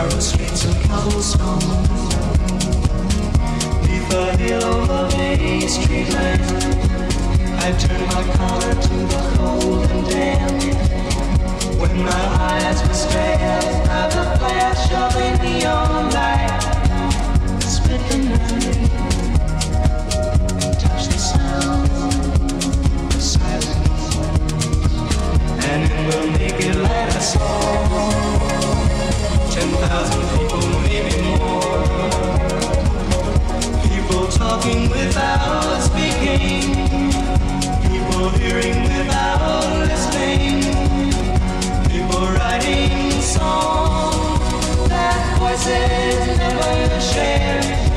narrow streets of cobblestone. beneath the hill of a street I turned my collar to the cold and damp. When my eyes were strained by the flash of a neon light, spent the night and touched the sound of silence. And in the naked light I saw. 10,000 people, maybe more. People talking without speaking. People hearing without listening. People writing songs that voices never share.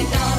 We've done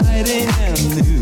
exciting and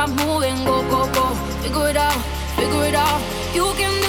stop moving. Go, go, go, figure it out, figure it out. You can